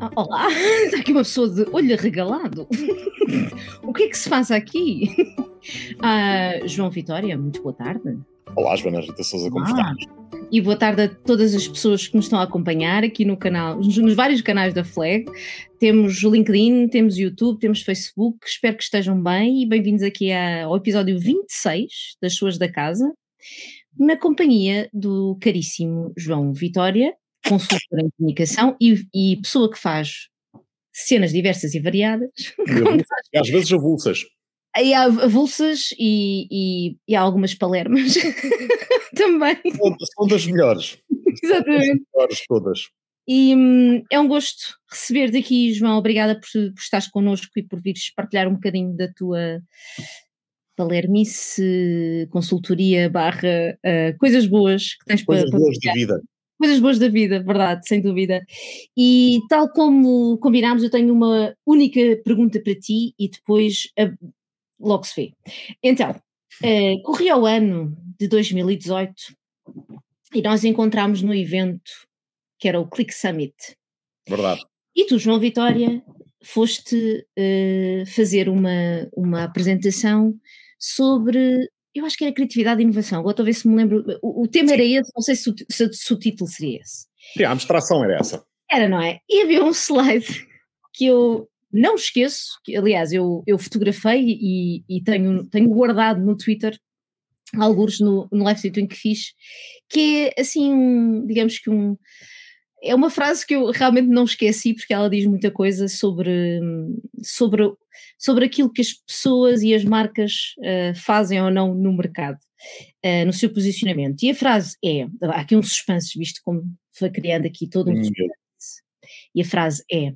Ah, olá, está aqui uma pessoa de olho regalado. o que é que se passa aqui? Ah, João Vitória, muito boa tarde. Olá, Joana Rita Souza, como ah? E boa tarde a todas as pessoas que nos estão a acompanhar aqui no canal, nos, nos vários canais da Flag. Temos LinkedIn, temos YouTube, temos Facebook. Espero que estejam bem e bem-vindos aqui ao episódio 26 das Suas da Casa, na companhia do caríssimo João Vitória, consultor em comunicação e, e pessoa que faz cenas diversas e variadas. E às vezes avulsas. E há avulsas e, e, e há algumas palermas também. São das melhores. Exatamente. Das melhores todas. E hum, é um gosto receber-te aqui, João. Obrigada por, por estares connosco e por vires partilhar um bocadinho da tua palermice, consultoria, barra, uh, coisas boas que tens coisas para. Coisas boas de vida. Coisas boas da vida, verdade, sem dúvida. E tal como combinámos, eu tenho uma única pergunta para ti e depois uh, logo se vê. Então, uh, corria o ano de 2018 e nós encontramos no evento que era o Click Summit. Verdade. E tu, João Vitória, foste uh, fazer uma, uma apresentação sobre eu acho que era criatividade e inovação. Agora estou a ver se me lembro. O, o tema Sim. era esse, não sei se o, se, se o título seria esse. Sim, a abstração era essa. Era, não é? E havia um slide que eu não esqueço, que, aliás, eu, eu fotografei e, e tenho, tenho guardado no Twitter, alguns no, no live stream que fiz, que é assim, um, digamos que um é uma frase que eu realmente não esqueci porque ela diz muita coisa sobre, sobre, sobre aquilo que as pessoas e as marcas uh, fazem ou não no mercado, uh, no seu posicionamento. E a frase é: há aqui um suspense, visto como foi criando aqui todo um suspense. E a frase é: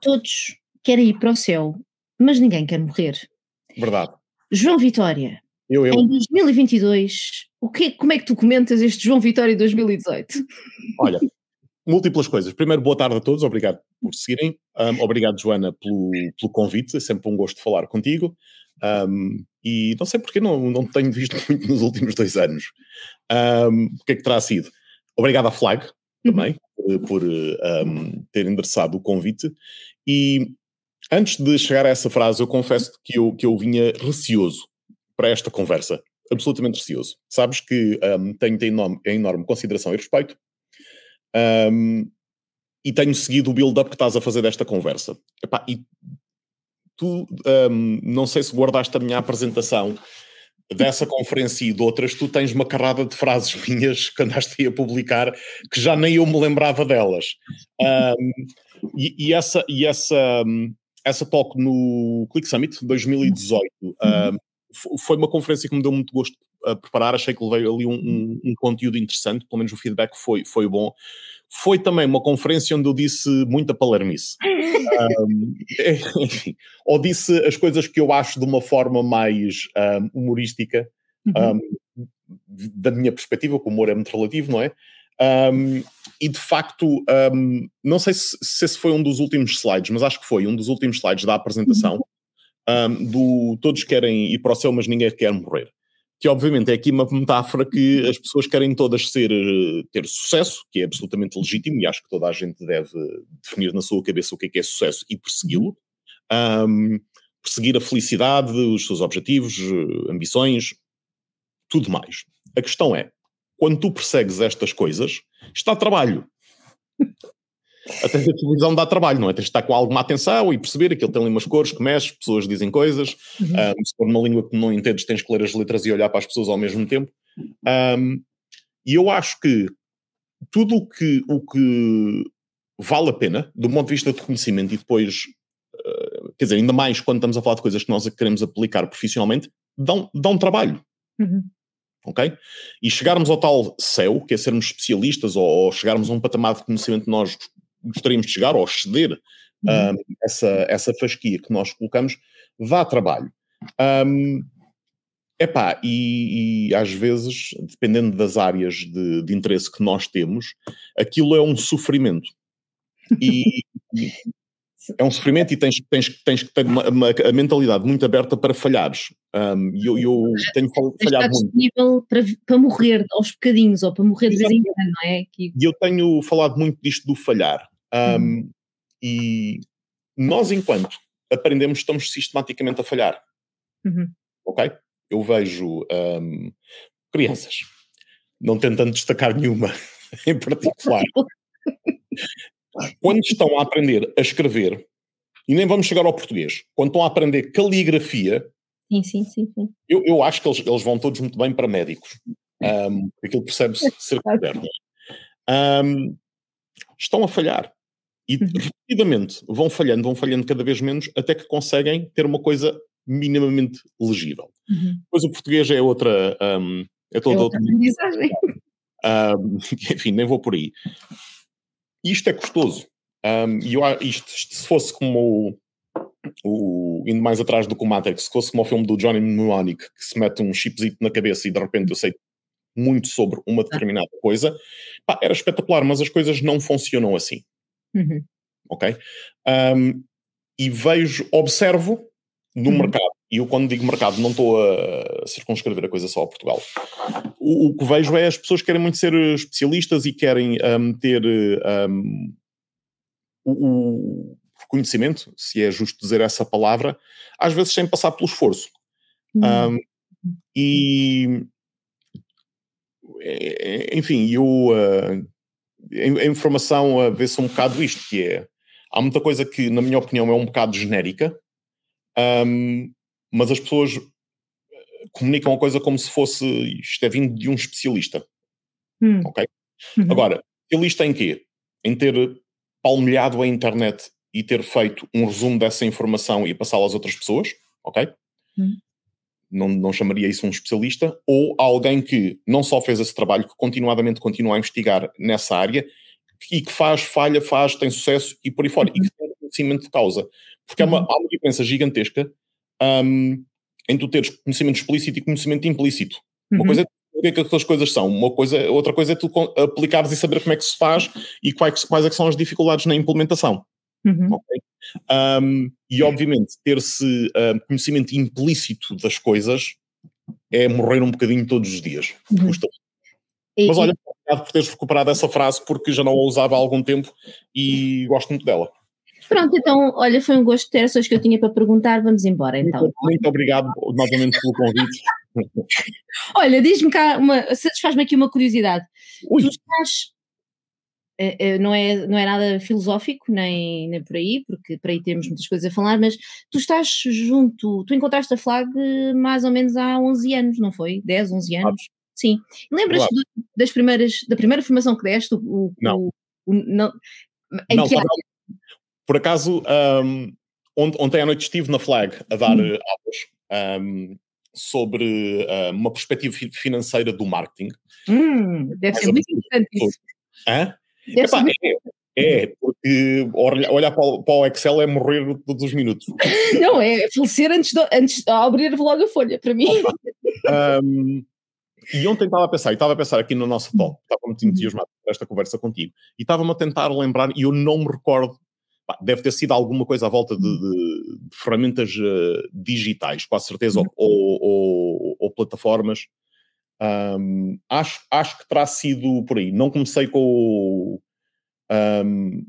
Todos querem ir para o céu, mas ninguém quer morrer. Verdade. João Vitória. Eu, eu. Em 2022, o que, como é que tu comentas este João Vitória 2018? Olha, múltiplas coisas. Primeiro, boa tarde a todos, obrigado por seguirem. Um, obrigado, Joana, pelo, pelo convite, é sempre um gosto falar contigo. Um, e não sei porque não, não tenho visto muito nos últimos dois anos. Um, o que é que terá sido? Obrigado à Flag também uhum. por, por um, ter endereçado o convite. E antes de chegar a essa frase, eu confesso que eu, que eu vinha receoso para esta conversa. Absolutamente receoso. Sabes que tenho, tenho enorme, enorme consideração e respeito um, e tenho seguido o build-up que estás a fazer desta conversa. Epá, e tu, um, não sei se guardaste a minha apresentação dessa conferência e de outras, tu tens uma carrada de frases minhas que andaste a publicar que já nem eu me lembrava delas. Um, e, e, essa, e essa, essa talk no Click Summit 2018 um, foi uma conferência que me deu muito gosto a preparar, achei que levei ali um, um, um, conteúdo interessante, pelo menos o feedback foi, foi bom. Foi também uma conferência onde eu disse muita palermice. um, enfim, ou disse as coisas que eu acho de uma forma mais humorística, uhum. da minha perspectiva, que o humor é muito relativo, não é? e de facto, não sei se, se esse foi um dos últimos slides, mas acho que foi um dos últimos slides da apresentação. Uhum. Um, do todos querem ir para o céu, mas ninguém quer morrer que obviamente é aqui uma metáfora que as pessoas querem todas ser, eh, ter sucesso, que é absolutamente legítimo, e acho que toda a gente deve definir na sua cabeça o que é que é sucesso e persegui-lo. Um, perseguir a felicidade, os seus objetivos, eh, ambições, tudo mais. A questão é, quando tu persegues estas coisas, está trabalho. Até a televisão dá trabalho, não é? Tens de estar com alguma atenção e perceber ele tem ali umas cores que mexe, pessoas dizem coisas. Uhum. Um, se for uma língua que não entendes, tens que ler as letras e olhar para as pessoas ao mesmo tempo. Um, e eu acho que tudo o que, o que vale a pena, do ponto de vista de conhecimento e depois, uh, quer dizer, ainda mais quando estamos a falar de coisas que nós queremos aplicar profissionalmente, dão, dão trabalho. Uhum. Ok? E chegarmos ao tal céu, que é sermos especialistas ou, ou chegarmos a um patamar de conhecimento que nós gostaríamos de chegar ou ceder uhum. um, essa, essa fasquia que nós colocamos, dá trabalho. Um, epá, e, e às vezes, dependendo das áreas de, de interesse que nós temos, aquilo é um sofrimento. E, é um sofrimento e tens, tens, tens que ter uma, uma, a mentalidade muito aberta para falhares. Um, e eu, eu tenho falhado muito. disponível para, para morrer aos bocadinhos ou para morrer de vez em quando, não é? E eu tenho falado muito disto do falhar. Um, uhum. E nós, enquanto aprendemos, estamos sistematicamente a falhar. Uhum. Ok? Eu vejo um, crianças, não tentando destacar nenhuma em particular, quando estão a aprender a escrever, e nem vamos chegar ao português, quando estão a aprender caligrafia, sim, sim, sim, sim. Eu, eu acho que eles, eles vão todos muito bem para médicos. Um, aquilo percebe-se ser moderno. Um, estão a falhar. E uhum. repetidamente vão falhando, vão falhando cada vez menos, até que conseguem ter uma coisa minimamente legível. Uhum. Depois o português é outra. Um, é toda é outra aprendizagem. Um, enfim, nem vou por aí. Isto é custoso. Um, e eu, isto, isto, se fosse como o, o, indo mais atrás do que o Matrix, se fosse como o filme do Johnny Mnemonic, que se mete um chipzito na cabeça e de repente eu sei muito sobre uma determinada coisa, pá, era espetacular, mas as coisas não funcionam assim. Uhum. Ok? Um, e vejo, observo no uhum. mercado, e eu quando digo mercado não estou a circunscrever a coisa só a Portugal. O, o, que vejo é as pessoas querem muito ser especialistas e querem um, ter um, o, o reconhecimento, se é justo dizer essa palavra, às vezes sem passar pelo esforço. Uhum. e enfim, eu uh, a informação a ver-se um bocado isto, que é há muita coisa que, na minha opinião, é um bocado genérica, um, mas as pessoas eh, comunicam a coisa como se fosse isto é vindo de um especialista. Hum. Ok? Uhum. Agora, especialista em quê? Em ter palmilhado a internet e ter feito um resumo dessa informação e passá-la às outras pessoas, ok? Hum. Não, não chamaria isso um especialista, ou alguém que não só fez esse trabalho, que continuadamente continua a investigar nessa área e que faz, falha, faz, tem sucesso e por aí fora, e que tem conhecimento de causa. Porque há, uma, uhum. há uma diferença gigantesca um, em tu teres conhecimento explícito e conhecimento implícito. Uma uhum. coisa é o que é que aquelas coisas são, uma coisa, outra coisa é tu aplicares e saber como é que se faz e quais, quais é são as dificuldades na implementação. Uhum. Okay? Um, e obviamente ter-se um, conhecimento implícito das coisas é morrer um bocadinho todos os dias. Uhum. Custa. Mas olha, obrigado por teres recuperado essa frase porque já não a usava há algum tempo e gosto muito dela. Pronto, então, olha, foi um gosto ter as que eu tinha para perguntar. Vamos embora então. Muito, muito obrigado novamente pelo convite. olha, diz-me cá, satisfaz-me aqui uma curiosidade. Ui. Tu estás não, é, não é nada filosófico, nem, nem por aí, porque por aí temos muitas coisas a falar, mas tu estás junto, tu encontraste a Flag mais ou menos há 11 anos, não foi? 10, 11 anos? Ah. Sim. Lembras-te claro. das primeiras, da primeira formação que deste? O, não. O, o, não, em não, que Por acaso, um, ontem à noite estive na Flag a dar hum. Eh, aulas um, sobre uh, uma perspectiva financeira do marketing. Hum, deve ser muito interessante isso. Hã? Epá, é, é, porque olhar para o, para o, Excel é morrer todos os minutos. Não, é falecer antes de, antes de abrir logo a folha, para mim. um, e ontem estava a pensar, e estava a pensar aqui no nosso talk, estava muito uhum. entusiasmado por esta conversa contigo, e estava-me a tentar lembrar, e eu não me recordo, pá, deve ter sido alguma coisa à volta de, de, de ferramentas uh, digitais, com certeza, uhum. ou, ou, ou, plataformas um, acho, acho que terá sido por aí. Não comecei com, um,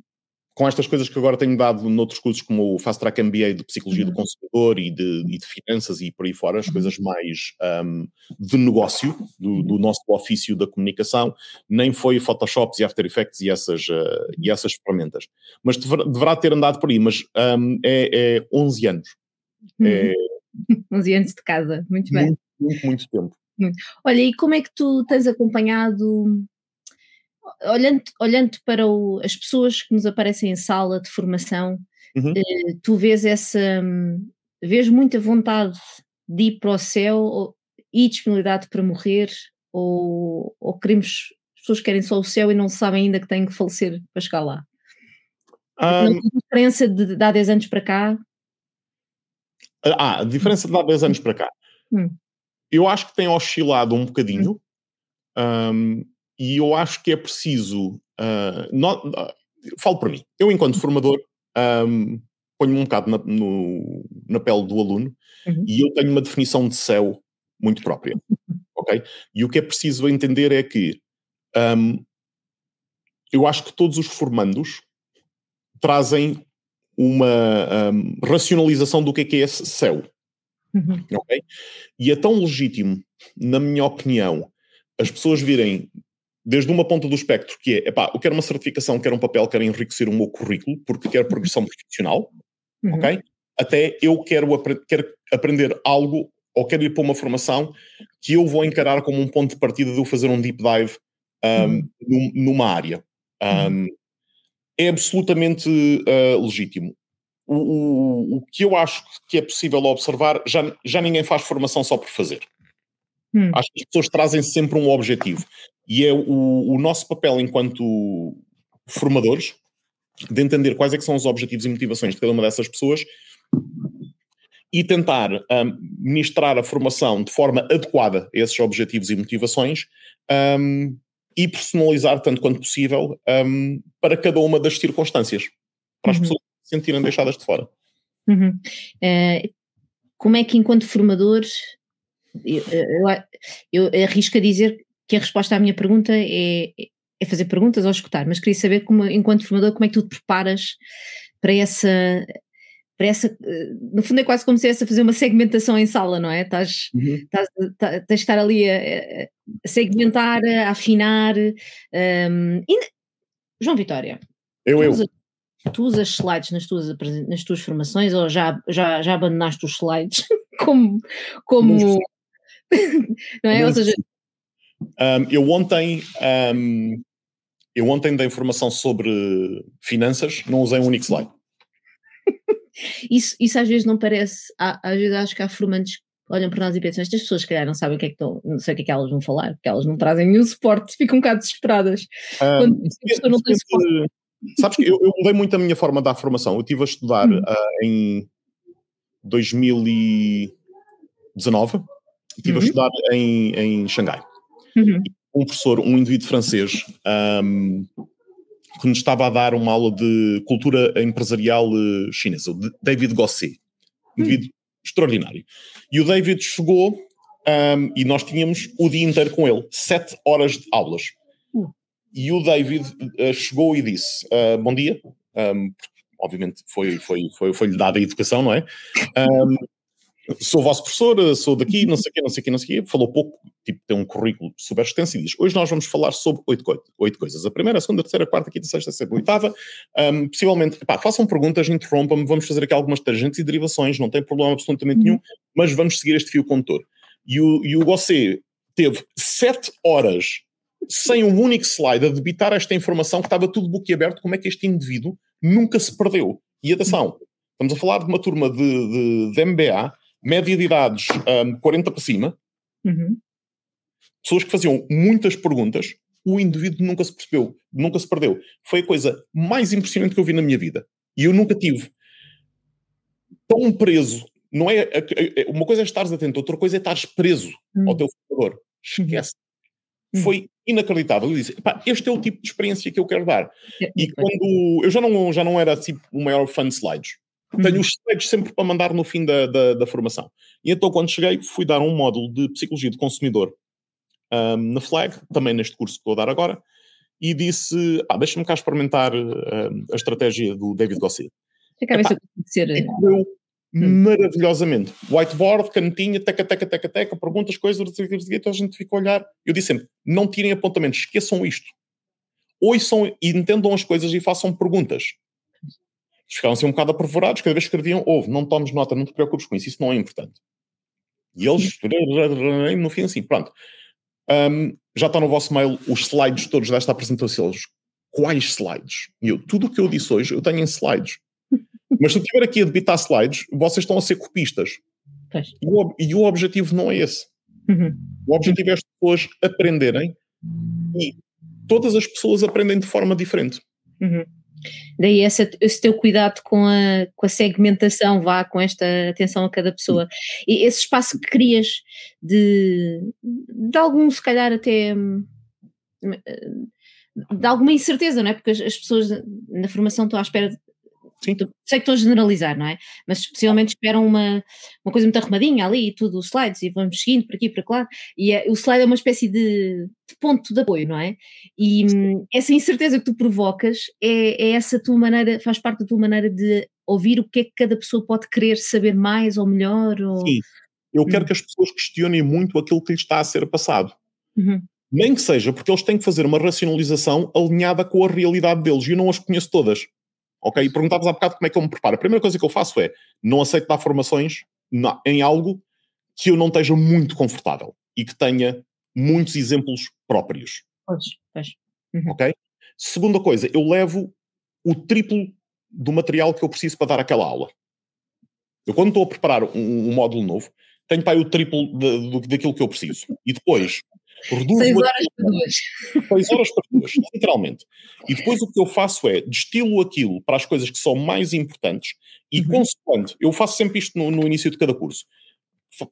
com estas coisas que agora tenho dado noutros cursos, como o Fast Track MBA de Psicologia uhum. do Consumidor e de, e de, Finanças e por aí fora, as uhum. coisas mais um, de negócio, do, do, nosso ofício da comunicação, nem foi Photoshops e After Effects e essas, uh, e essas ferramentas. Mas deverá, deverá ter andado por aí, mas é, é 11 anos. Uhum. É, 11 anos de casa, muito bem. Muito, muito, muito tempo. Olha, e como é que tu tens acompanhado, olhando, olhando para o, as pessoas que nos aparecem em sala de formação, uhum. eh, tu vês essa, vês muita vontade de ir para o céu e disponibilidade para morrer, ou, ou queremos, as pessoas querem só o céu e não sabem ainda que têm que falecer para chegar lá? Um, não tem diferença de, de há 10 anos para cá? Ah, a diferença de há 10 anos para cá. Hum eu acho que tem oscilado um bocadinho um, e eu acho que é preciso. Uh, not, uh, falo para mim, eu, enquanto formador, um, ponho-me um bocado na, no, na pele do aluno uhum. e eu tenho uma definição de céu muito própria. ok? E o que é preciso entender é que um, eu acho que todos os formandos trazem uma um, racionalização do que é que é esse céu. Uhum. Okay? E é tão legítimo, na minha opinião, as pessoas virem desde uma ponta do espectro, que é, epá, eu quero uma certificação, quero um papel, quero enriquecer o meu currículo, porque quero progressão profissional, uhum. ok? Até eu quero, apre quero aprender algo ou quero ir para uma formação que eu vou encarar como um ponto de partida de eu fazer um deep dive um, uhum. numa área. Um, uhum. é absolutamente uh, legítimo. O, o, o, que eu acho que é possível observar, já, já ninguém faz formação só por fazer. Hum. Acho que as pessoas trazem sempre um objetivo. E é o, o nosso papel enquanto formadores de entender quais é são os objetivos e motivações de cada uma dessas pessoas e tentar um, ministrar a formação de forma adequada a esses objetivos e motivações um, e personalizar tanto quanto possível um, para cada uma das circunstâncias, para as uhum. pessoas se sentirem deixadas de fora. Uhum. Uh, como é que, enquanto formadores, eu, eu, eu, arrisco a dizer que a resposta à minha pergunta é, é fazer perguntas ou escutar, mas queria saber, como, enquanto formador, como é que tu te preparas para essa, para essa, no fundo é quase como se estivesse a fazer uma segmentação em sala, não é? Estás, uhum. estás, estás, tens de estar ali a, a segmentar, a afinar. Um, e, João Vitória. Eu, eu. Tu usas slides nas tuas, nas tuas formações ou já, já, já abandonaste os slides como, como não é? Ou seja, um, eu ontem um, eu ontem dei informação sobre finanças, não usei um único slide. isso, isso às vezes não parece, às vezes acho que há formantes olham para nós e pensam, estas pessoas se calhar não sabem o que é que estão, não sei o que é que elas vão falar, porque elas não trazem nenhum suporte, ficam um bocado desesperadas. Um, quando a pessoa não tem suporte. Sabes que eu, eu mudei muito a minha forma de dar formação. Eu estive a estudar hum. uh, em 2019, estive uhum. a estudar em, em Xangai. Uhum. Um professor, um indivíduo francês, um, que nos estava a dar uma aula de cultura empresarial uh, chinesa, o David Gosset, um indivíduo uhum. extraordinário. E o David chegou um, e nós tínhamos o dia inteiro com ele, sete horas de aulas. E o David uh, chegou e disse: uh, Bom dia. Um, obviamente foi, foi, foi, foi-lhe dada a educação, não é? Um, sou vosso professor, sou daqui, não sei o quê, não sei o quê, não sei o quê. Falou pouco, tipo, tem um currículo super extenso e diz: Hoje nós vamos falar sobre oito, oito coisas. A primeira, a segunda, a terceira, a quarta, a quinta, a sexta, a sétima, a oitava. Um, possivelmente, pá, façam perguntas, interrompam-me, vamos fazer aqui algumas tangentes e derivações, não tem problema absolutamente nenhum, mas vamos seguir este fio condutor. E o, e o Gossé teve sete horas sem um único slide a debitar esta informação que estava tudo boquiaberto, como é que este indivíduo nunca se perdeu. E atenção, estamos a falar de uma turma de, de, de MBA média de idades um, 40 para cima, uhum. pessoas que faziam muitas perguntas, o indivíduo nunca se percebeu, nunca se perdeu. Foi a coisa mais impressionante que eu vi na minha vida. E eu nunca tive tão preso. Não é, uma coisa é estares atento, outra coisa é estares preso uhum. ao teu computador. Esquece. Uhum. Foi inacreditável. Eu disse, este é o tipo de experiência que eu quero dar. É, e quando eu já não, já não era assim, o maior fã de slides, tenho uhum. os slides sempre para mandar no fim da, da, da, formação. E então, quando cheguei, fui dar um módulo de Psicologia do Consumidor um, na Flag, também neste curso que vou dar agora, e disse: ah, deixa-me cá experimentar uh, a estratégia do David Gossett. Epá, ser... maravilhosamente. Whiteboard, canetinha, teca, teca, teca, teca, perguntas, coisas, então a gente fica a olhar. Eu disse sempre: não tirem apontamentos, esqueçam isto. Ouçam e entendam as coisas e façam perguntas ficavam assim um bocado apavorados, cada vez que escreviam, ouve, não tomes nota, não te preocupes com isso, isso não é importante. E eles, no fim, assim, pronto. Um, já está no vosso mail os slides todos desta apresentação. Eles, quais slides? Eu, tudo o que eu disse hoje, eu tenho em slides. Mas se eu estiver aqui a debitar slides, vocês estão a ser copistas. E o, e o, objetivo não é esse. Uhum. O objetivo é as pessoas aprenderem e todas as pessoas aprendem de forma diferente. Uhum. Daí essa, esse teu cuidado com a, com a segmentação, vá, com esta atenção a cada pessoa. E esse espaço que crias de, de algum, se calhar até de alguma incerteza, não é? Porque as, as pessoas na formação estão à espera Sim. Sei que estou a generalizar, não é? Mas especialmente esperam uma, uma coisa muito arrumadinha ali e tudo, os slides, e vamos seguindo por aqui por lá. E é, o slide é uma espécie de, de, ponto de apoio, não é? E hum, essa incerteza que tu provocas é, é essa tua maneira, faz parte da tua maneira de ouvir o que é que cada pessoa pode querer saber mais ou melhor. Ou... Sim. Eu quero hum. que as pessoas questionem muito aquilo que lhes está a ser passado. Uhum. Nem que seja porque eles têm que fazer uma racionalização alinhada com a realidade deles. E eu não as conheço todas. Ok? E perguntavas há bocado como é que eu me preparo. A primeira coisa que eu faço é não aceito dar formações em algo que eu não esteja muito confortável e que tenha muitos exemplos próprios. Pois, pois. Uhum. Ok? Segunda coisa, eu levo o triplo do material que eu preciso para dar aquela aula. Eu, quando estou a preparar um, um módulo novo, tenho para aí o triplo de, de, daquilo que eu preciso. E depois Reduzo seis horas para duas. Seis horas para duas, literalmente. E depois o que eu faço é destilo aquilo para as coisas que são mais importantes e, uhum. consequente, eu faço sempre isto no, no, início de cada curso.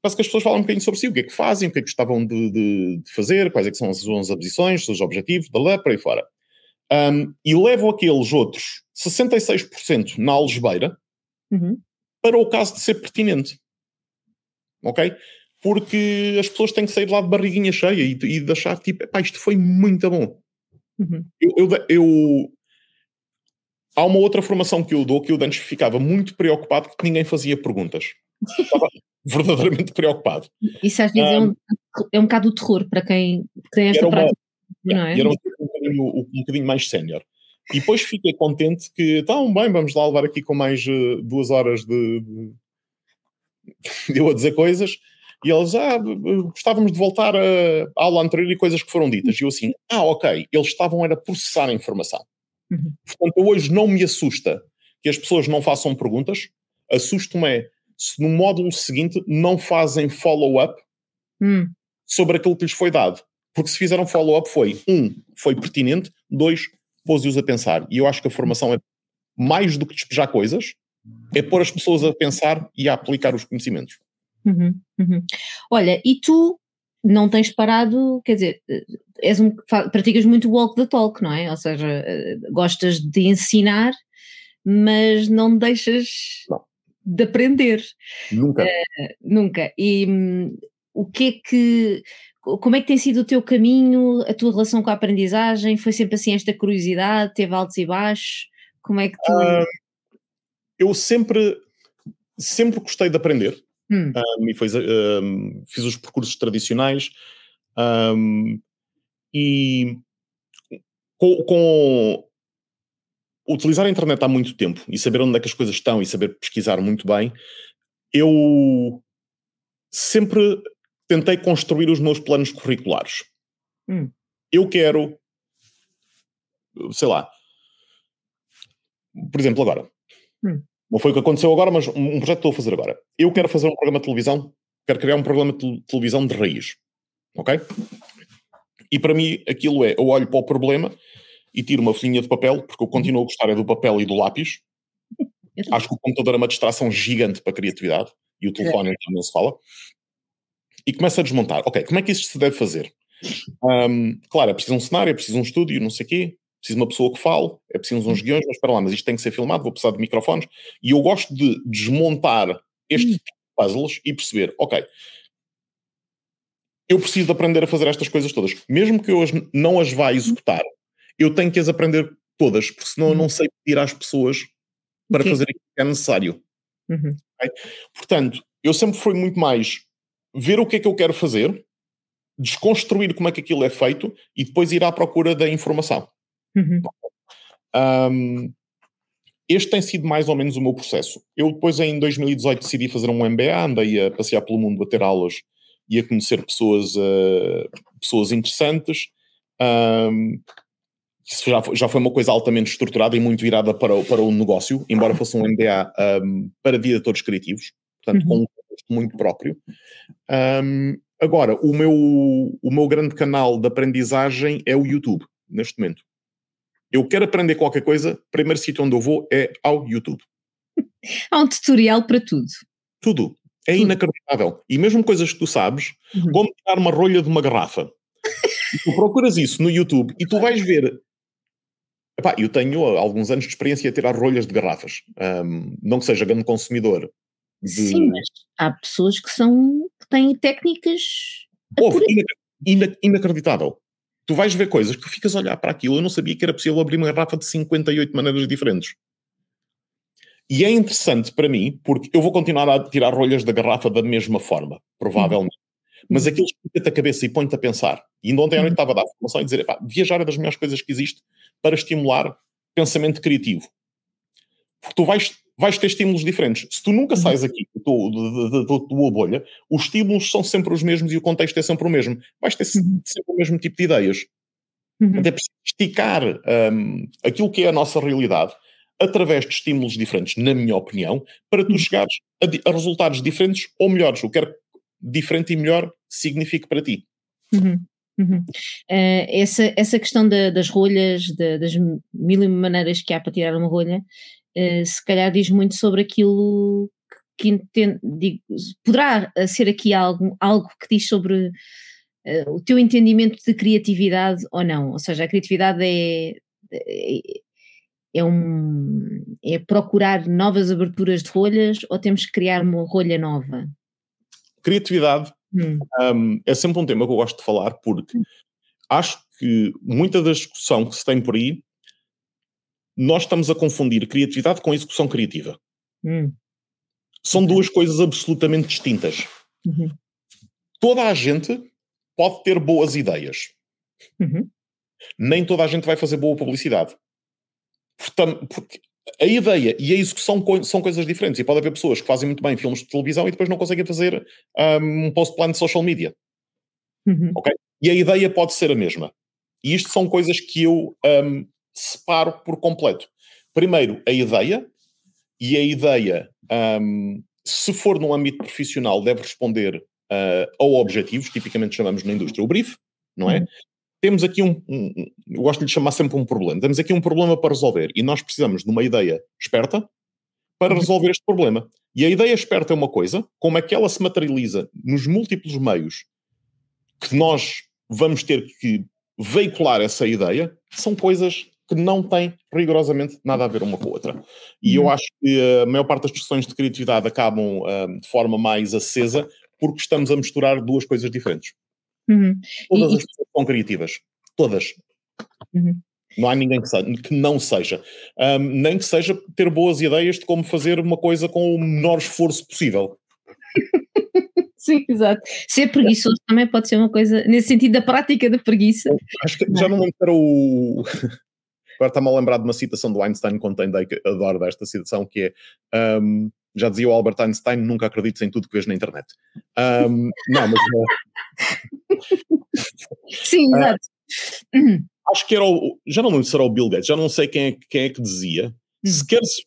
Parece que as pessoas falam um bocadinho sobre si, o que é que fazem, o que é que gostavam de, de, de fazer, quais é que são as suas ambições, os seus objetivos, da lá para aí fora. Um, e levo aqueles outros 66% na algebeira uhum. para o caso de ser pertinente. Ok? porque as pessoas têm que sair lá de barriguinha cheia e, e de achar tipo, pá, isto foi muito bom. Uhum. Eu, eu, eu, há uma outra formação que eu dou que eu antes ficava muito preocupado porque ninguém fazia perguntas. Estava verdadeiramente preocupado. Isso às vezes um, é, um, é um bocado o terror para quem tem esta prática. Uma, não é? Era um, um, bocadinho, um bocadinho mais sénior. E depois fiquei contente que, então, bem, vamos lá levar aqui com mais uh, duas horas de eu a dizer coisas e eles, ah, gostávamos de voltar à aula anterior e coisas que foram ditas. E eu assim, ah, ok, eles estavam era processar a informação. Uhum. Portanto, hoje não me assusta que as pessoas não façam perguntas, assusto-me é se no módulo seguinte não fazem follow-up uhum. sobre aquilo que lhes foi dado. Porque se fizeram follow-up foi, um, foi pertinente, dois, pôs-os a pensar. E eu acho que a formação é mais do que despejar coisas, é pôr as pessoas a pensar e a aplicar os conhecimentos. Uhum, uhum. Olha, e tu não tens parado, quer dizer, eh, és um, praticas muito walk the talk, não é? Ou seja, eh, gostas de ensinar, mas não deixas não. de aprender. Nunca. Uh, nunca. E um, o que é que. Como é que tem sido o teu caminho, a tua relação com a aprendizagem? Foi sempre assim esta curiosidade? Teve altos e baixos? Como é que tu. Uh, eu sempre, sempre gostei de aprender. Hum. Um, e foi, um, fiz os percursos tradicionais um, e com, com, utilizar a internet há muito tempo e saber onde é que as coisas estão e saber pesquisar muito bem, eu sempre tentei construir os meus planos curriculares. Hum. Eu quero, sei lá, por exemplo, agora. Hum. Não foi o que aconteceu agora, mas um projeto que estou a fazer agora. Eu quero fazer um programa de televisão, quero criar um programa de televisão de raiz. Ok? E para mim aquilo é, eu olho para o problema e tiro uma folhinha de papel, porque eu continuo a gostar é do papel e do lápis. Acho que o computador é uma distração gigante para a criatividade e o telefone é. não se fala. E começa a desmontar. Ok, como é que isto se deve fazer? Um, claro, é preciso um cenário, é preciso um estúdio, não sei o quê preciso de uma pessoa que fale, é preciso uns guiões, mas para lá, mas isto tem que ser filmado, vou precisar de microfones. E eu gosto de desmontar este tipo de puzzles e perceber, ok, eu preciso de aprender a fazer estas coisas todas. Mesmo que eu as, não as vá executar, eu tenho que as aprender todas, porque senão eu não sei pedir às pessoas para okay. fazer o que é necessário. Uhum. Okay? Portanto, eu sempre fui muito mais ver o que é que eu quero fazer, desconstruir como é que aquilo é feito e depois ir à procura da informação. Uhum. Um, este tem sido mais ou menos o meu processo. Eu depois em 2018 decidi fazer um MBA, andei a passear pelo mundo a ter aulas e a conhecer pessoas, uh, pessoas interessantes. Um, isso já, já foi uma coisa altamente estruturada e muito virada para, o, para o negócio, embora fosse um MBA um, para diretores criativos, portanto uhum. com um contexto muito próprio. Um, agora, o meu, o meu grande canal de aprendizagem é o YouTube, neste momento eu quero aprender qualquer coisa, o primeiro sítio onde eu vou é ao YouTube. Há um tutorial para tudo. Tudo. É tudo. inacreditável. E mesmo coisas que tu sabes, uhum. como tirar uma rolha de uma garrafa. tu procuras isso no YouTube e tu vais ver Epá, eu tenho alguns anos de experiência a tirar rolhas de garrafas. Um, não que seja grande consumidor. De... Sim, mas há pessoas que são que têm técnicas. Houve, inac inacreditável. Tu vais ver coisas que tu ficas a olhar para aquilo. Eu não sabia que era possível abrir uma garrafa de 58 maneiras diferentes. E é interessante para mim, porque eu vou continuar a tirar rolhas da garrafa da mesma forma, provavelmente. Uhum. Mas aquilo explica-te a cabeça e põe-te a pensar. E ainda ontem à noite uhum. estava a dar formação e dizer: viajar é das melhores coisas que existe para estimular pensamento criativo. Porque tu vais, vais ter estímulos diferentes. Se tu nunca uhum. sais aqui da tua bolha, os estímulos são sempre os mesmos e o contexto é sempre o mesmo. Vais ter uhum. sempre o mesmo tipo de ideias. Uhum. É preciso esticar um, aquilo que é a nossa realidade através de estímulos diferentes, na minha opinião, para tu uhum. chegares a, a, resultados diferentes ou melhores. O que quer diferente e melhor signifique para ti. Uhum. Uhum. Uh, essa, essa questão da, das rolhas, da, das mil e maneiras que há para tirar uma rolha, uh, se calhar diz muito sobre aquilo que entende, digo, poderá ser aqui algo, algo que diz sobre uh, o teu entendimento de criatividade ou não, ou seja, a criatividade é, é, é, um, é procurar novas aberturas de rolhas ou temos que criar uma rolha nova? Criatividade Hum. Um, é sempre um tema que eu gosto de falar porque hum. acho que muita da discussão que se tem por aí nós estamos a confundir criatividade com execução criativa. Hum. São duas coisas absolutamente distintas. Uhum. Toda a gente pode ter boas ideias. Uhum. Nem toda a gente vai fazer boa publicidade. Portanto, porque a ideia e a execução são coisas diferentes. E pode haver pessoas que fazem muito bem filmes de televisão e depois não conseguem fazer um, post-plan de social media. Uhum. Ok? E a ideia pode ser a mesma. E isto são coisas que eu um, separo por completo. Primeiro, a ideia. E a ideia, um, se for num âmbito profissional, deve responder uh, ao objetivos, tipicamente chamamos na indústria o brief, não é? Uhum temos aqui um, um, eu gosto de lhe chamar sempre um problema, temos aqui um problema para resolver e nós precisamos de uma ideia esperta para uhum. resolver este problema. E a ideia esperta é uma coisa, como é que ela se materializa nos múltiplos meios que nós vamos ter que veicular essa ideia, são coisas que não têm rigorosamente nada a ver uma com a outra. E eu uhum. acho que a maior parte das discussões de criatividade acabam uh, de forma mais acesa porque estamos a misturar duas coisas diferentes. Uhum. Todas e, as pessoas são criativas. Todas. Uhum. Não há ninguém que, que não seja. Um, nem que seja ter boas ideias de como fazer uma coisa com o menor esforço possível. Sim, exato. Ser preguiçoso é. também pode ser uma coisa, nesse sentido da prática da preguiça. Acho que já não lembro era o. Agora está-me a lembrar de uma citação do Einstein, quando tem, adoro desta citação, que é. Um, já dizia o Albert Einstein, nunca acredites em tudo que vês na internet. Um, não, mas. Sim, ah, exato. Uh, acho que era o. Já não lembro se era o Bill Gates, já não sei quem é, quem é que dizia. Hum. Se queres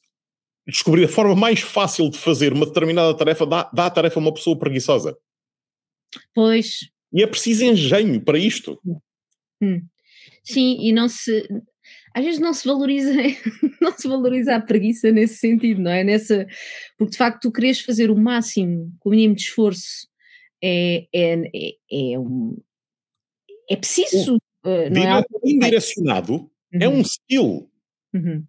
descobrir a forma mais fácil de fazer uma determinada tarefa, dá, dá a tarefa a uma pessoa preguiçosa. Pois. E é preciso engenho para isto. Hum. Sim, e não se às vezes não se valoriza, não se valoriza a preguiça nesse sentido, não é? Nessa, porque de facto tu queres fazer o máximo com o mínimo de esforço é, é, é, é, um, é preciso. Uh, não é indirecionado uhum. é um skill. Uhum.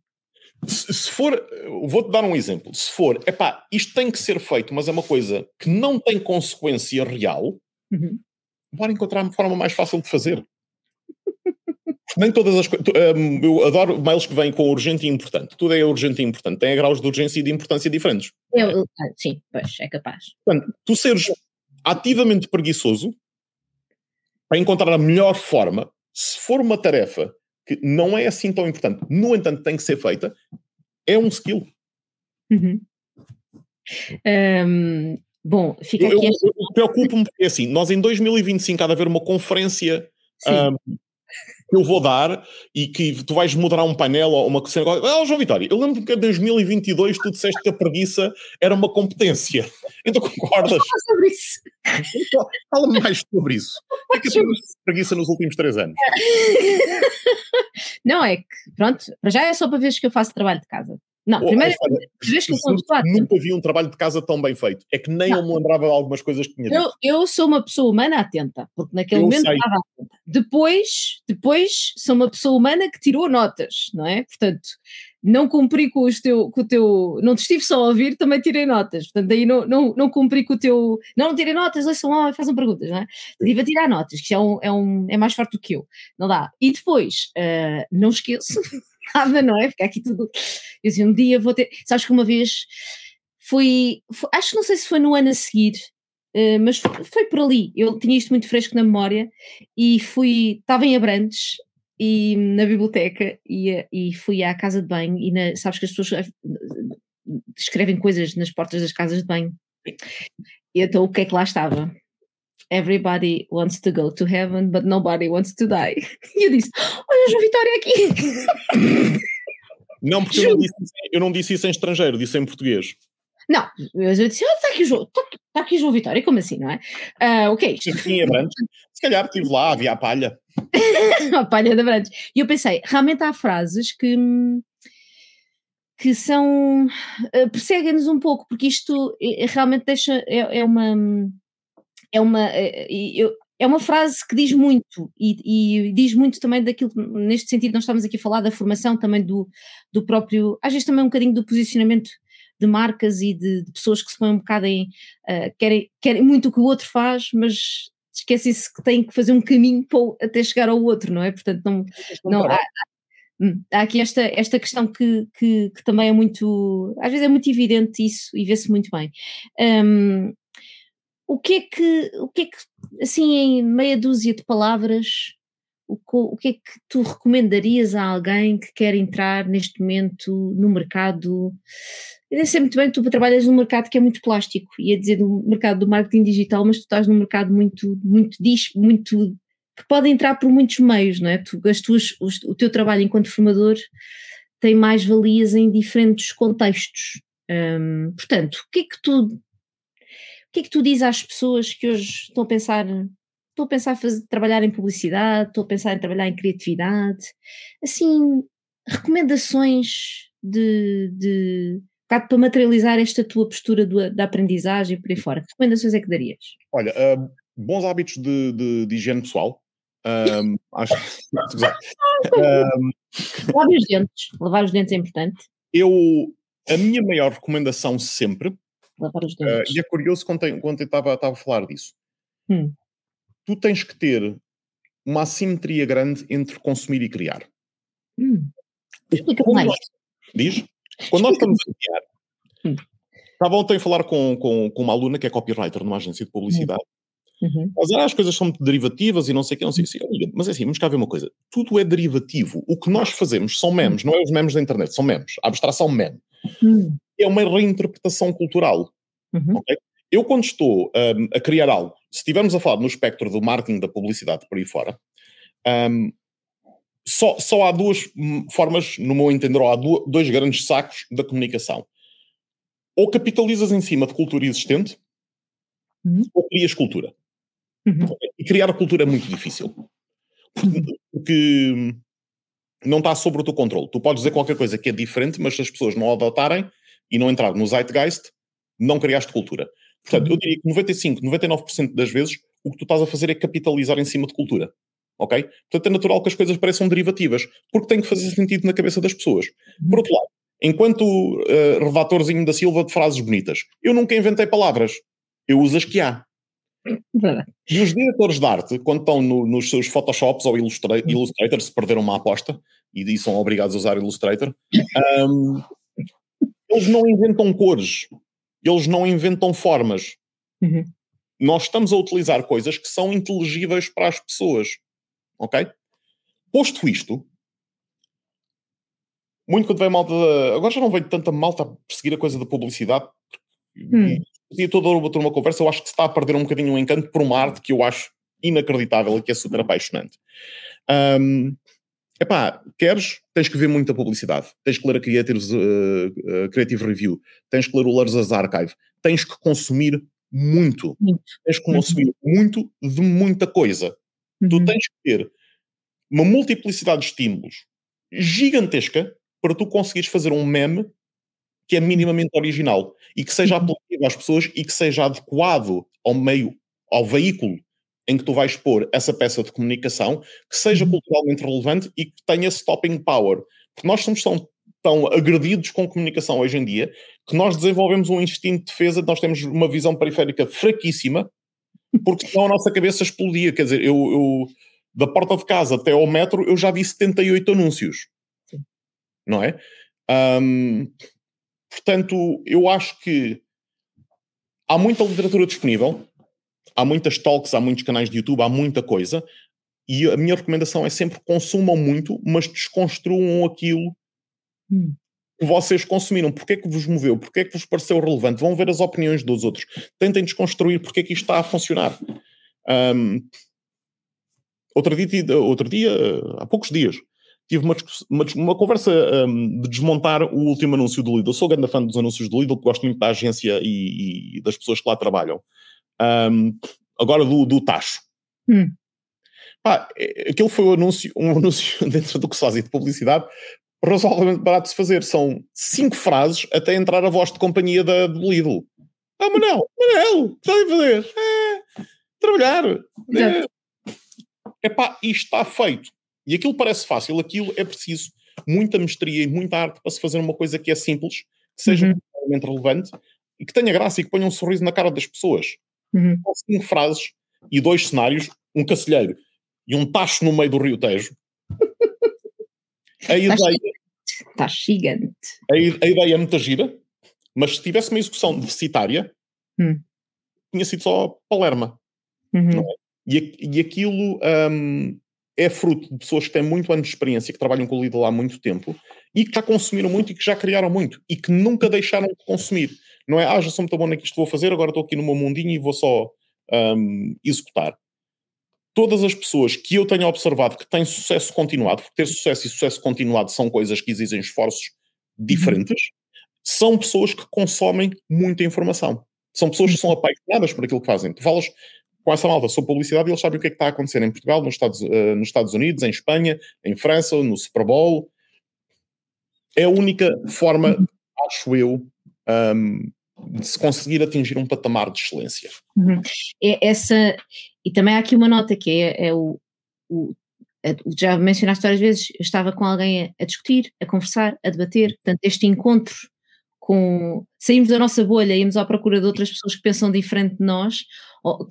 Se, se, for, vou-te dar um exemplo. Se for, epá, isto tem que ser feito, mas é uma coisa que não tem consequência real, uhum. bora encontrar uma forma mais fácil de fazer. Nem todas as coisas. Um, eu adoro mails que vêm com urgente e importante. Tudo é urgente e importante. Tem graus de urgência e de importância diferentes. Eu, ah, sim, pois, é capaz. Portanto, tu seres ativamente preguiçoso para encontrar a melhor forma, se for uma tarefa que não é assim tão importante, no entanto tem que ser feita, é um skill. Uhum. Um, bom, fica aqui. Eu, eu, eu preocupo-me porque é assim, nós em 2025 há de haver uma conferência um, que eu vou dar e que tu vais moderar um painel ou uma coisa. Ah, João Vitória, eu lembro que em 2022 tu disseste que a preguiça era uma competência. Então concordas? Fala sobre isso. Então, fala mais sobre isso. O que é que preguiça nos últimos três anos? Não, é que, pronto, para já é só para ver que eu faço trabalho de casa. Não, Oh, primeiro Alfana, vez que eu que nunca vi um trabalho de casa tão bem feito. É que nem Não. eu me lembrava de algumas coisas que tinha. Eu, eu sou uma pessoa humana atenta, porque naquele Eu momento sei. estava atenta. Depois, depois sou uma pessoa humana que tirou notas, não é? Portanto, não cumpri com, os teu, com o teu. Não te estive só a ouvir, também tirei notas. Portanto, aí não, não, não cumpri com o teu. Não, não tirei notas, ouçam lá, façam perguntas, não é? Estive a tirar notas, que já é, um, é, um, é mais forte do que eu. Não dá. E depois, ah, não esqueço nada, não é? Fica aqui tudo. Eu disse, um dia vou ter. Sabes que uma vez foi- acho que não sei se foi no ano a seguir, eh, mas foi, foi por ali. Eu tinha isto muito fresco na memória e fui, estava em Abrantes e na biblioteca e, e fui à casa de banho e na- sabes que as pessoas eh, escrevem coisas nas portas das casas de banho. E então o que é que lá estava? Everybody wants to go to heaven, but nobody wants to die. E eu disse: Olha, João Vitória aqui. Não, porque eu não, disse, isso- eu não disse isso em estrangeiro, disse em português. Não, mas eu disse: Ah, está aqui o João, está aqui, está aqui o João Vitória, como assim, não é? Ah, o que é isto? Sim, Abrantes. Se calhar estive lá, havia a palha. a palha da Brandes. E eu pensei, realmente há frases que, que são. eh, perseguem-nos um pouco, porque isto eh, realmente deixa. É, é uma. É uma. eh, e eu- é uma frase que diz muito e, e diz muito também daquilo, que, neste sentido, nós estamos aqui a falar da formação também do, do próprio, às vezes também um bocadinho do posicionamento de marcas e de, de pessoas que se põem um bocado em, eh, querem, querem muito o que o outro faz, mas esquecem-se que têm que fazer um caminho para até chegar ao outro, não é? Portanto, não, não, há, há- hum, há aqui esta, esta questão que, que, que também é muito, às vezes é muito evidente isso e vê-se muito bem. Hum, o que é que, o que é que, assim, em meia dúzia de palavras, o, o que é que tu recomendarias a alguém que quer entrar neste momento no mercado? Eu sei muito bem tu trabalhas num mercado que é muito plástico, ia dizer no mercado do marketing digital, mas tu estás num mercado muito, muito, dis- muito que pode entrar por muitos meios, não é? Tu, as tuas, os- o teu trabalho enquanto formador tem mais valias em diferentes contextos. Hum, portanto, o que é que tu o que é que tu dizes às pessoas que hoje estão a pensar estou a pensar em fazer, trabalhar em publicidade, estou a pensar em trabalhar em criatividade, assim, recomendações de, de um para materializar esta tua postura do- da aprendizagem por aí fora, que recomendações é que darias? Olha, ah, bons hábitos de, de- de higiene pessoal. Ahm, acho que. Ahm, Lavar os dentes, lavar os dentes é importante, eu, a minha maior recomendação sempre, lavar os ah, dentes. e é curioso quando, tem- quando eu estava estava a falar disso, Hum. tu tens que ter uma assimetria grande entre consumir e criar. Hum. Explica Quando mais. nós- diz? Quando nós estamos a criar. Hum. Estava ontem a falar com, com, com uma aluna que é copywriter numa agência de publicidade. Uhum. Mas ah, as coisas são muito derivativas e não sei o que, não sei o que. Olha, Mas é assim, vamos cá ver uma coisa. Tudo é derivativo. O que nós fazemos são memes, não é os memes da internet, são memes. A abstração meme. Hum. É uma reinterpretação cultural. Uhum. ok? Eu, quando estou hum, a criar algo, se estivermos a falar no espectro do marketing, da publicidade, por aí fora, hum, só, só há duas hum, formas, no meu entender, ou há dois grandes sacos da comunicação. Ou capitalizas em cima de cultura existente, Uhum. ou crias cultura. Uhum. E criar cultura é muito difícil. Porque, porque hum, não está sob o teu controle. Tu podes dizer qualquer coisa que é diferente, mas se as pessoas não adotarem e não entrar no zeitgeist, não criaste cultura. Portanto, eu diria que 95, 99% das vezes o que tu estás a fazer é capitalizar em cima de cultura. Ok? Portanto, é natural que as coisas pareçam derivativas, porque tem que fazer sentido na cabeça das pessoas. Por outro lado, enquanto uh, redatorzinho da Silva de frases bonitas, eu nunca inventei palavras. Eu uso as que há. E os diretores de arte, quando estão no- nos seus Photoshops ou Illustra Illustrator, se perderam uma aposta e, e são obrigados a usar Illustrator, hum, eles não inventam cores, eles não inventam formas. Uhum. Nós estamos a utilizar coisas que são inteligíveis para as pessoas. Ok? Posto isto, muito quando vem malta. da- Agora já não vejo tanta malta a perseguir a coisa da publicidade. Hum. E toda uma conversa, eu acho que se está a perder um bocadinho o encanto por uma arte que eu acho inacreditável e que é super apaixonante. Um, epá, queres? Tens que ver muita publicidade. Tens que ler a Creatives, uh, uh, Creative Review. Tens que ler o Lars Archive. Tens que consumir muito. Muito. Tens que consumir muito de muita coisa. Tu Uhum. tens que ter uma multiplicidade de estímulos gigantesca para tu conseguires fazer um meme que é minimamente original e que seja aplicável às pessoas e que seja adequado ao meio, ao veículo em que tu vais pôr essa peça de comunicação, que seja uhum. culturalmente relevante e que tenha stopping power. Porque nós somos tão, tão agredidos com comunicação hoje em dia que nós desenvolvemos um instinto de defesa, nós temos uma visão periférica fraquíssima, porque senão a nossa cabeça explodia. Quer dizer, eu, eu da porta de casa até ao metro, eu já vi 78 anúncios. Sim. Não é? Um, portanto, eu acho que há muita literatura disponível, há muitas talks, há muitos canais de YouTube, há muita coisa, e a minha recomendação é sempre consumam muito, mas desconstruam aquilo hum. que vocês consumiram. Porquê é que vos moveu? Porquê é que vos pareceu relevante? Vão ver as opiniões dos outros. Tentem desconstruir porque é que isto está a funcionar. Um, outro, dia, outro dia, há poucos dias, tive uma, uma, uma conversa um, de desmontar o último anúncio do Lidl. Eu sou grande fã dos anúncios do Lidl, gosto muito da agência e, e das pessoas que lá trabalham. Um, agora do, do Tacho. Hum. Pá, é, aquele foi um anúncio, um anúncio dentro do que se faz de publicidade razoavelmente barato de se fazer. São cinco frases até entrar a voz de companhia da, do Lidl. Ah, Manel, Manel, está a fazer? É, trabalhar. É, epá, isto está feito. E aquilo parece fácil, aquilo é preciso muita mestria e muita arte para se fazer uma coisa que é simples, que seja uhum. relevante e que tenha graça e que ponha um sorriso na cara das pessoas. Uhum. Cinco frases e dois cenários, um cacilheiro e um tacho no meio do Rio Tejo. a ideia. Está gigante. A, a, ideia é muita gira, mas se tivesse uma execução deficitária, hum. tinha sido só Palerma. Uhum. É? E, e aquilo um, é fruto de pessoas que têm muito anos de experiência, que trabalham com o Lidl há muito tempo e que já consumiram muito e que já criaram muito e que nunca deixaram de consumir. Não é, ah, já sou muito bom naquilo que vou fazer, agora estou aqui no meu mundinho e vou só um, executar. Todas as pessoas que eu tenho observado que têm sucesso continuado, porque ter sucesso e sucesso continuado são coisas que exigem esforços diferentes, são pessoas que consomem muita informação. São pessoas que são apaixonadas por aquilo que fazem. Tu falas com essa malta sobre publicidade e eles sabem o que é que está a acontecer em Portugal, nos Estados, uh, nos Estados Unidos, em Espanha, em França, no Super Bowl. É a única forma, acho eu, um, de se conseguir atingir um patamar de excelência. Uhum. É essa, e também há aqui uma nota que é, é o, o já mencionaste várias vezes, eu estava com alguém a, a, discutir, a conversar, a debater, portanto este encontro com, saímos da nossa bolha, íamos à procura de outras pessoas que pensam diferente de nós,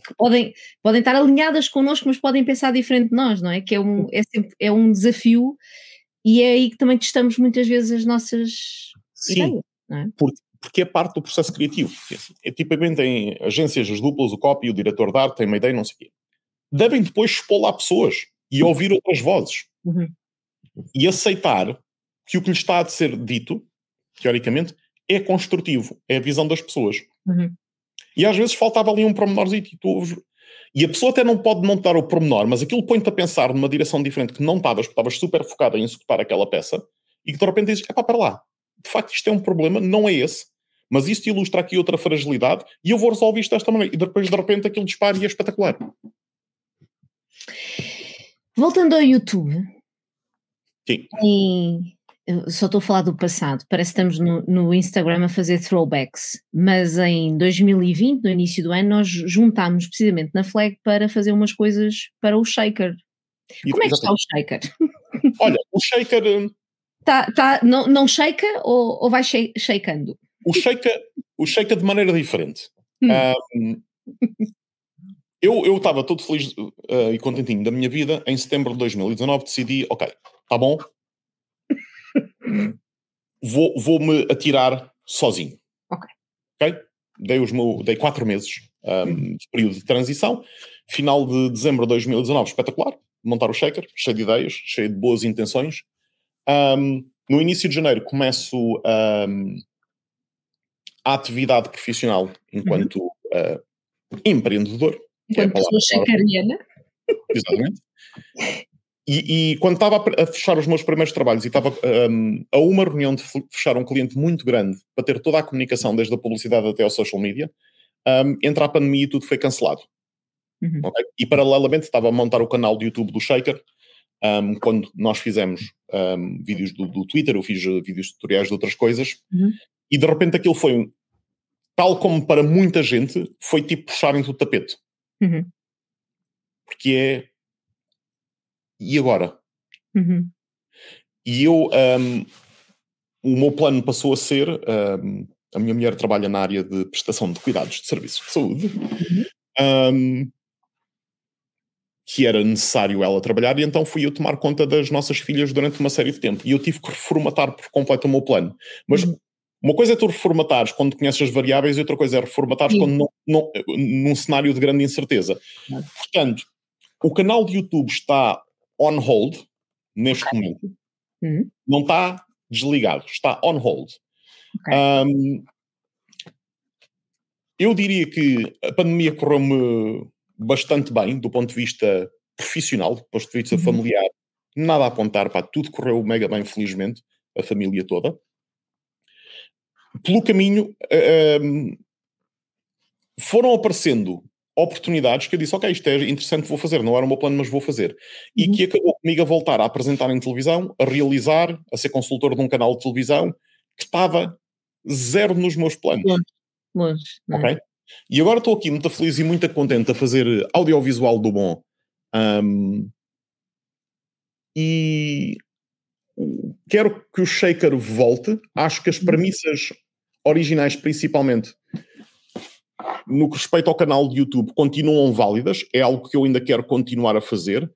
que podem, podem estar alinhadas connosco, mas podem pensar diferente de nós, não é? Que é um, é sempre, é um desafio e é aí que também testamos muitas vezes as nossas Sim, ideias, é? Porque, porque é parte do processo criativo. É, tipicamente em agências, as duplas, o copy, o diretor de arte tem uma ideia, não sei o quê. Devem depois expor lá pessoas e ouvir outras vozes. Uhum. E aceitar que o que lhes está a ser dito, teoricamente, é construtivo, é a visão das pessoas. Uhum. E às vezes faltava ali um pormenorzinho e tu ouves. E a pessoa até não pode não dar o pormenor, mas aquilo põe-te a pensar numa direção diferente que não estavas, porque estavas super focada em executar aquela peça, e que de repente dizes: é pá, para lá, de facto isto é um problema, não é esse, mas isto ilustra aqui outra fragilidade e eu vou resolver isto desta maneira. E depois de repente aquilo dispara e é espetacular. Voltando ao YouTube. Sim. E só estou a falar do passado, parece que estamos no, no, Instagram a fazer throwbacks, mas em 2020, no início do ano, nós juntámos precisamente na Flag para fazer umas coisas para o Shaker. E Como é que está o Shaker? Olha, o Shaker. Tá, tá, não, não shake ou, ou vai shakeando? O Shaker, o shaker de maneira diferente. Hum. Um, eu estava todo feliz uh, e contentinho da minha vida. Em setembro de 2019 decidi, ok, tá bom, vou, vou-me atirar sozinho. Ok. Ok? Dei, os meu, dei quatro meses um, de período de transição. Final de dezembro de 2019, espetacular. Montar o shaker, cheio de ideias, cheio de boas intenções. Um, no início de janeiro começo um, atividade profissional enquanto uhum. uh, empreendedor. É enquanto pessoa shakeriana. Exatamente. E, e, quando estava a fechar os meus primeiros trabalhos e estava um, a uma reunião de fechar um cliente muito grande para ter toda a comunicação, desde a publicidade até ao social media, um, entra a pandemia e tudo foi cancelado. Uhum. Okay? E paralelamente estava a montar o canal do YouTube do Shaker. Um, quando nós fizemos vídeos do, do, Twitter, eu fiz vídeos tutoriais de outras coisas. Uhum. E de repente aquilo foi, tal como para muita gente, foi tipo puxarem-te o tapete. Uhum. Porque é. E agora? Uhum. E eu. um, o meu plano passou a ser. um, a minha mulher trabalha na área de prestação de cuidados de serviços de saúde. um, que era necessário ela trabalhar, e então fui eu tomar conta das nossas filhas durante uma série de tempo. E eu tive que reformatar por completo o meu plano. Mas Uhum. Uma coisa é tu reformatares quando conheces as variáveis, e outra coisa é reformatares Sim. quando não, não, num cenário de grande incerteza. Portanto, o canal de YouTube está on hold neste momento. Uhum. Não está desligado, está on hold. Ok. Um, eu diria que a pandemia correu-me bastante bem do ponto de vista profissional, do ponto de vista Uhum. familiar. Nada a apontar, pá, tudo correu mega bem, felizmente, a família toda. Pelo caminho, eh, um, foram aparecendo oportunidades que eu disse, ok, isto é interessante, vou fazer, não era o meu plano, mas vou fazer. E Uhum. que acabou comigo a voltar a apresentar em televisão, a realizar, a ser consultor de um canal de televisão, que estava zero nos meus planos. Longe. não é? Ok? E agora estou aqui muito feliz e muito contente a fazer audiovisual do bom. Um, e quero que o Shaker volte. Acho que as premissas originais, principalmente no que respeita ao canal de YouTube, continuam válidas. É algo que eu ainda quero continuar a fazer.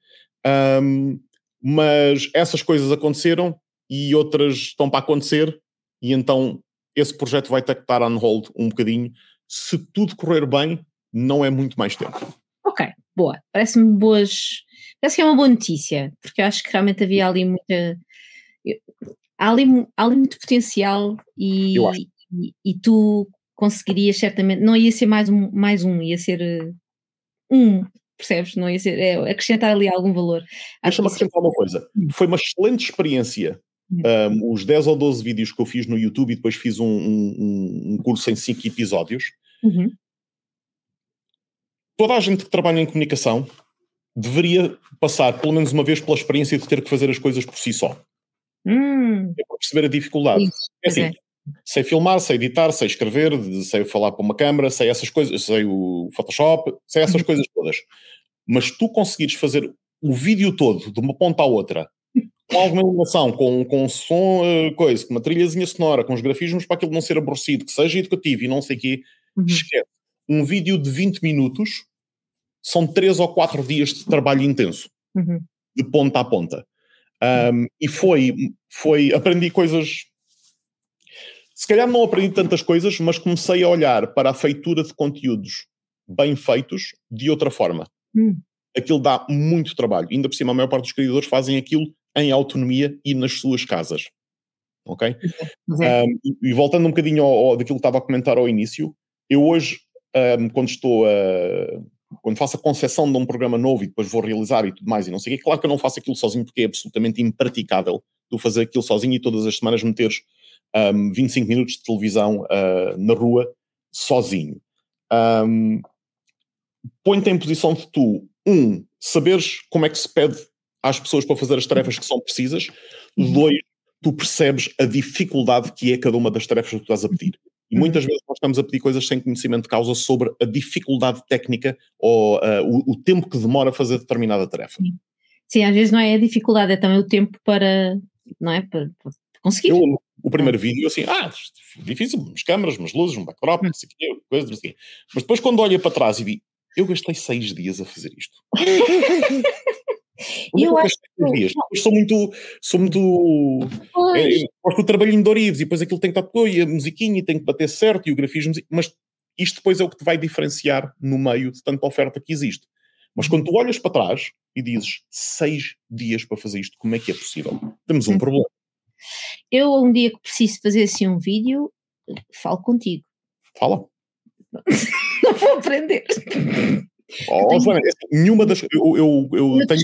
Um, mas essas coisas aconteceram e outras estão para acontecer, e então esse projeto vai ter que estar on hold um bocadinho. Se tudo correr bem, não é muito mais tempo. Ok, boa. Parece-me boas. Parece que é uma boa notícia, porque eu acho que realmente havia ali muita. Há ali, há ali muito potencial e, Eu acho. E, e tu conseguirias certamente. Não ia ser mais um, mais um ia ser eh, um, percebes? Não ia ser. É, acrescentar ali algum valor. Deixa-me acrescentar uma coisa. Foi uma excelente experiência. Um, os 10 ou 12 vídeos que eu fiz no YouTube e depois fiz um, um- um- curso em 5 episódios. Uhum, Toda a gente que trabalha em comunicação deveria passar pelo menos uma vez pela experiência de ter que fazer as coisas por si só. Hum, É para perceber a dificuldade. isso, É assim, sei filmar, sei editar, sei escrever, sei falar para uma câmara, sei essas coisas, sei o Photoshop, sei essas Uhum. coisas todas. Mas tu conseguires fazer o vídeo todo, de uma ponta à outra, com alguma iluminação, com, com som, eh, coisa, com uma trilhazinha sonora, com os grafismos para aquilo não ser aborrecido, que seja educativo e não sei o quê, Uhum. esquece. Um vídeo de 20 minutos são 3 ou 4 dias de trabalho intenso Uhum. de ponta a ponta. Um, e foi, foi, aprendi coisas. Se calhar não aprendi tantas coisas, mas comecei a olhar para a feitura de conteúdos bem feitos de outra forma. Hum. Aquilo dá muito trabalho. Ainda por cima, a maior parte dos criadores fazem aquilo em autonomia e nas suas casas. Ok? Mas é. Um, e, e voltando um bocadinho ao, ao- daquilo que estava a comentar ao início, eu hoje, um, quando estou a. Quando faço a concepção de um programa novo e depois vou realizar e tudo mais e não sei o quê, claro que eu não faço aquilo sozinho porque é absolutamente impraticável tu fazer aquilo sozinho e todas as semanas meteres um, 25 minutos de televisão uh, na rua sozinho. Um, Põe-te em posição de tu, um, saberes como é que se pede às pessoas para fazer as tarefas que são precisas, Uhum. dois, tu percebes a dificuldade que é cada uma das tarefas que tu estás a pedir. E Uhum. muitas vezes nós estamos a pedir coisas sem conhecimento de causa sobre a dificuldade técnica ou uh, o, o tempo que demora a fazer determinada tarefa. Sim, às vezes não é a dificuldade, é também o tempo para, não é? Para, para conseguir. Eu, o primeiro vídeo, assim, ah, difícil, umas câmaras, umas luzes, um backdrop, não sei o quê, coisa, não sei o quê. Mas depois quando olho para trás e vi, eu gastei seis dias a fazer isto. Eu acho gastei seis que- dias? Eu sou muito, sou muito. É, gosto do trabalhinho de Orives e depois aquilo tem que estar e a musiquinha e tem que bater certo e o grafismo, mas isto depois é o que te vai diferenciar no meio de tanta oferta que existe. Mas quando tu olhas para trás e dizes seis dias para fazer isto, como é que é possível? Temos um Uhum. problema. Eu, um dia que preciso fazer assim um vídeo, falo contigo. Fala. Não vou aprender. Oh, tenho- Joana, é nenhuma das. Eu, eu, eu tenho.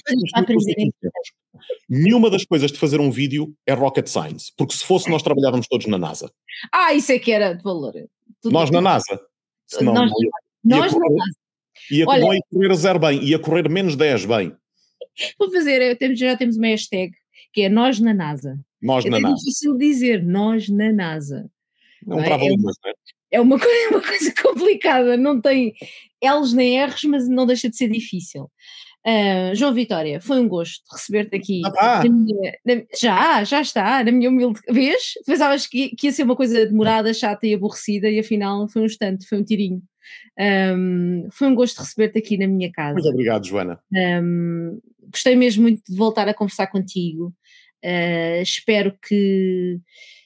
Nenhuma das coisas de fazer um vídeo é rocket science, porque se fosse nós trabalhávamos todos na NASA. Ah, isso é que era de valor. Tudo- Nós na NASA. Senão, Nós- ia, Nós ia não. correr, ia, Olha- não ia correr a zero bem, ia correr menos 10 bem. Vou fazer, temos- já temos uma hashtag que é nós na NASA. Nós É na NASA. difícil dizer nós na NASA. Não, é? é, uma, é uma, coisa, uma coisa complicada, não tem L's nem R's, mas não deixa de ser difícil. Uh, João Vitória, foi um gosto receber-te aqui. Ah, minha, na, já, já está, na minha humilde vez. Pensavas que, que ia ser uma coisa demorada, chata e aborrecida, e afinal foi um instante, foi um tirinho. Um, foi um gosto receber-te aqui na minha casa. Muito obrigado, Joana. Um, gostei mesmo muito de voltar a conversar contigo. Uh, espero que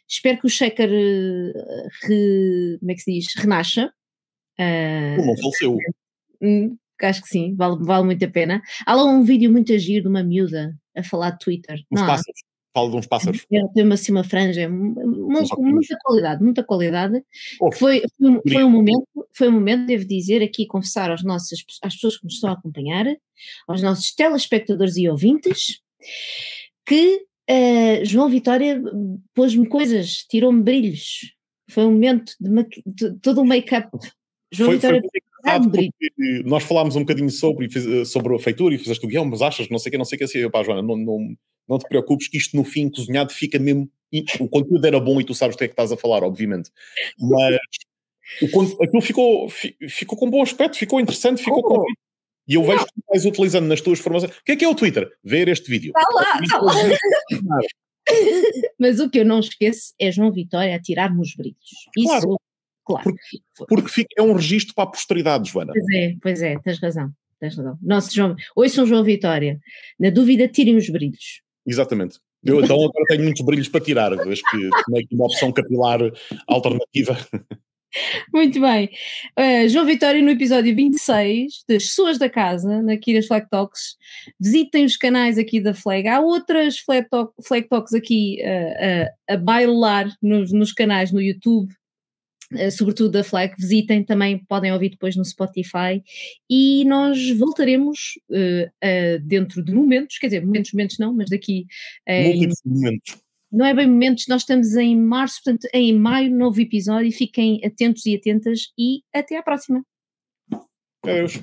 espero que o Shaker re, como é que se diz? renasça. Uh, não faleceu. Hum, acho que sim, vale, vale muito a pena. Há lá um vídeo muito agir de uma miúda a falar de Twitter. Uns pássaros. Fala de uns pássaros. Tem uma, assim, uma franja, muita, muita qualidade, muita qualidade. Oh, foi, foi, foi, um momento, foi um momento, devo dizer, aqui confessar aos nossos, às pessoas que nos estão a acompanhar, aos nossos telespectadores e ouvintes, que uh, João Vitória pôs-me coisas, tirou-me brilhos. Foi um momento de, de todo um make-up. João foi, Vitória foi nós falámos um bocadinho sobre, sobre a feitura e fizeste o guião, mas achas, não sei o que, não sei o que, assim, pá, Joana, não, não, não te preocupes que isto no fim, cozinhado, fica mesmo, o conteúdo era bom e tu sabes do que é que estás a falar, obviamente, mas o, aquilo ficou, ficou com bom aspecto, ficou interessante, ficou oh. com... E eu vejo que tu estás utilizando nas tuas formações. O que é que é o Twitter? Ver este vídeo. Está lá, está lá. Mas o que eu não esqueço é João Vitória a tirar-me os brilhos. Isso claro. Porque, porque fica, é um registro para a posteridade, Joana. Pois é, pois é, tens razão. Tens razão. Nosso João, São João Vitória. Na dúvida, tirem os brilhos. Exatamente. Eu então agora tenho muitos brilhos para tirar, vejo que tem uma opção capilar alternativa. Muito bem. Uh, João Vitória, no episódio 26 das Pessoas da Casa, na Kiras Flag Talks, visitem os canais aqui da Flag. Há outras Flag, Talk, Flag Talks aqui uh, uh, a bailar nos, nos canais no YouTube sobretudo da FLAG, visitem, também podem ouvir depois no Spotify e nós voltaremos uh, uh, dentro de momentos, quer dizer, momentos, momentos não, mas daqui em, momentos. Não é bem momentos, nós estamos em março, portanto em maio, novo episódio, fiquem atentos e atentas e até à próxima. Adeus.